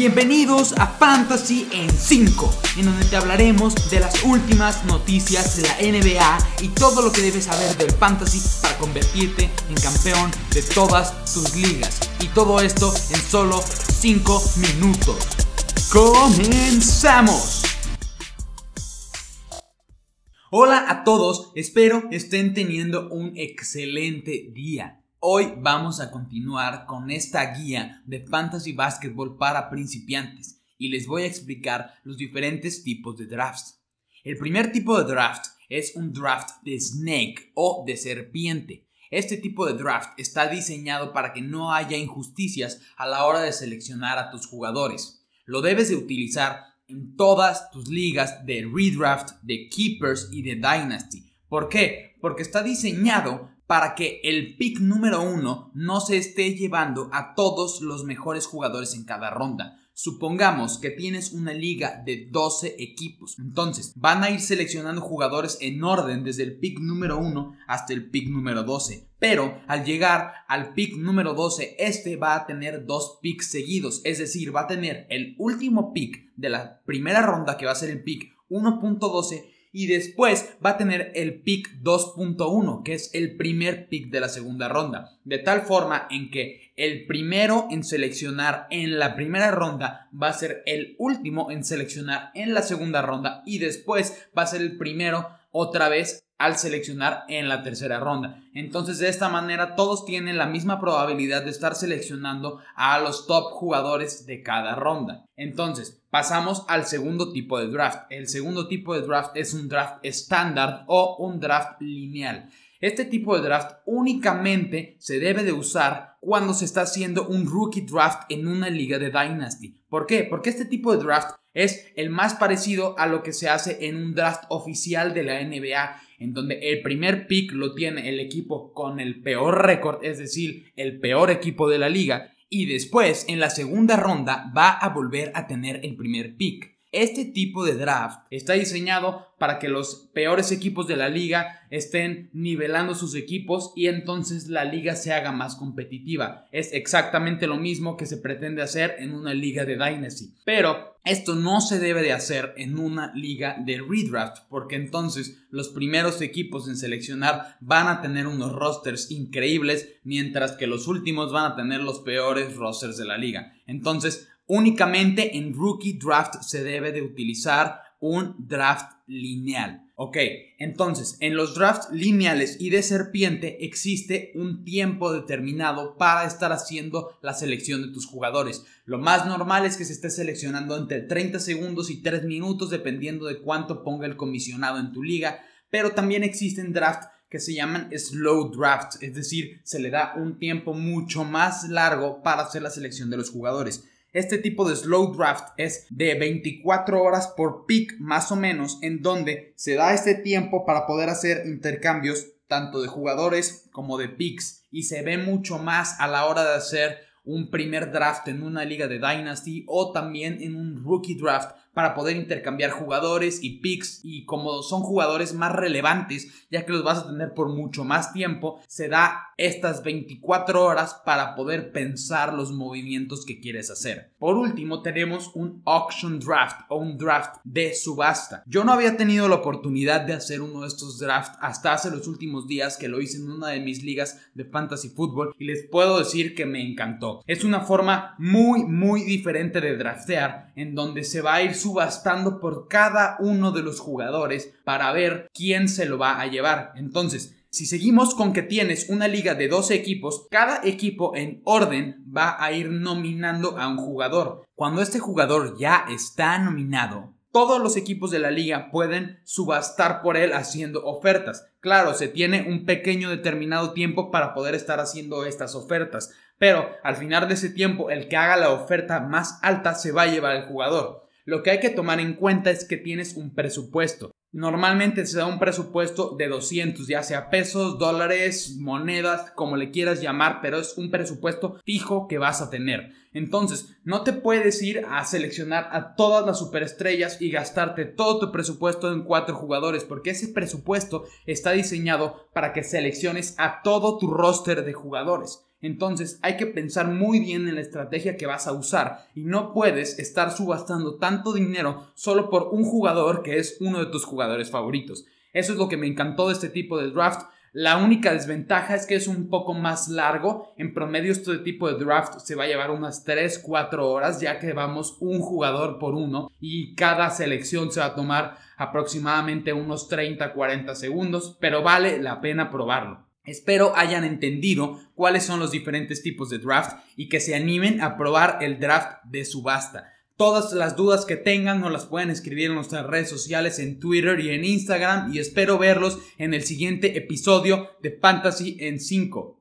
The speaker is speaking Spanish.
Bienvenidos a Fantasy en 5, en donde te hablaremos de las últimas noticias de la NBA y todo lo que debes saber del fantasy para convertirte en campeón de todas tus ligas. Y todo esto en solo 5 minutos. ¡Comenzamos! Hola a todos, espero estén teniendo un excelente día. Hoy vamos a continuar con esta guía de fantasy basketball para principiantes y les voy a explicar los diferentes tipos de drafts. El primer tipo de draft es un draft de snake o de serpiente. Este tipo de draft está diseñado para que no haya injusticias a la hora de seleccionar a tus jugadores. Lo debes de utilizar en todas tus ligas de redraft, de keepers y de dynasty. ¿Por qué? Porque está diseñado para que el pick número uno no se esté llevando a todos los mejores jugadores en cada ronda. Supongamos que tienes una liga de 12 equipos. Entonces, van a ir seleccionando jugadores en orden desde el pick número 1 hasta el pick número 12. Pero al llegar al pick número 12, este va a tener dos picks seguidos. Es decir, va a tener el último pick de la primera ronda, que va a ser el pick 1.12 y después va a tener el pick 2.1, que es el primer pick de la segunda ronda. De tal forma en que el primero en seleccionar en la primera ronda va a ser el último en seleccionar en la segunda ronda y después va a ser el primero otra vez al seleccionar en la tercera ronda. Entonces de esta manera todos tienen la misma probabilidad de estar seleccionando a los top jugadores de cada ronda. Entonces pasamos al segundo tipo de draft. El segundo tipo de draft es un draft estándar o un draft lineal. Este tipo de draft únicamente se debe de usar cuando se está haciendo un rookie draft en una liga de Dynasty. ¿Por qué? Porque este tipo de draft es el más parecido a lo que se hace en un draft oficial de la NBA en donde el primer pick lo tiene el equipo con el peor récord, es decir, el peor equipo de la liga, y después en la segunda ronda va a volver a tener el primer pick. Este tipo de draft está diseñado para que los peores equipos de la liga estén nivelando sus equipos y entonces la liga se haga más competitiva. Es exactamente lo mismo que se pretende hacer en una liga de Dynasty. Pero esto no se debe de hacer en una liga de redraft porque entonces los primeros equipos en seleccionar van a tener unos rosters increíbles mientras que los últimos van a tener los peores rosters de la liga. Entonces Únicamente en rookie draft se debe de utilizar un draft lineal. Ok, entonces en los drafts lineales y de serpiente existe un tiempo determinado para estar haciendo la selección de tus jugadores. Lo más normal es que se esté seleccionando entre 30 segundos y 3 minutos dependiendo de cuánto ponga el comisionado en tu liga, pero también existen drafts que se llaman slow drafts, es decir, se le da un tiempo mucho más largo para hacer la selección de los jugadores. Este tipo de slow draft es de 24 horas por pick más o menos en donde se da este tiempo para poder hacer intercambios tanto de jugadores como de picks. Y se ve mucho más a la hora de hacer un primer draft en una liga de Dynasty o también en un rookie draft para poder intercambiar jugadores y picks. Y como son jugadores más relevantes ya que los vas a tener por mucho más tiempo se da estas 24 horas para poder pensar los movimientos que quieres hacer. Por último tenemos un auction draft o un draft de subasta. Yo no había tenido la oportunidad de hacer uno de estos drafts hasta hace los últimos días que lo hice en una de mis ligas de fantasy fútbol y les puedo decir que me encantó. Es una forma muy muy diferente de draftear en donde se va a ir subastando por cada uno de los jugadores para ver quién se lo va a llevar. Entonces, si seguimos con que tienes una liga de 12 equipos, cada equipo en orden va a ir nominando a un jugador. Cuando este jugador ya está nominado, todos los equipos de la liga pueden subastar por él haciendo ofertas. Claro, se tiene un pequeño determinado tiempo para poder estar haciendo estas ofertas, pero al final de ese tiempo el que haga la oferta más alta se va a llevar el jugador. Lo que hay que tomar en cuenta es que tienes un presupuesto. Normalmente se da un presupuesto de 200, ya sea pesos, dólares, monedas, como le quieras llamar, pero es un presupuesto fijo que vas a tener. Entonces, no te puedes ir a seleccionar a todas las superestrellas y gastarte todo tu presupuesto en cuatro jugadores, porque ese presupuesto está diseñado para que selecciones a todo tu roster de jugadores. Entonces hay que pensar muy bien en la estrategia que vas a usar y no puedes estar subastando tanto dinero solo por un jugador que es uno de tus jugadores favoritos. Eso es lo que me encantó de este tipo de draft. La única desventaja es que es un poco más largo. En promedio este tipo de draft se va a llevar unas 3-4 horas ya que vamos un jugador por uno y cada selección se va a tomar aproximadamente unos 30-40 segundos, pero vale la pena probarlo. Espero hayan entendido cuáles son los diferentes tipos de draft y que se animen a probar el draft de subasta. Todas las dudas que tengan nos las pueden escribir en nuestras redes sociales en Twitter y en Instagram y espero verlos en el siguiente episodio de Fantasy en 5.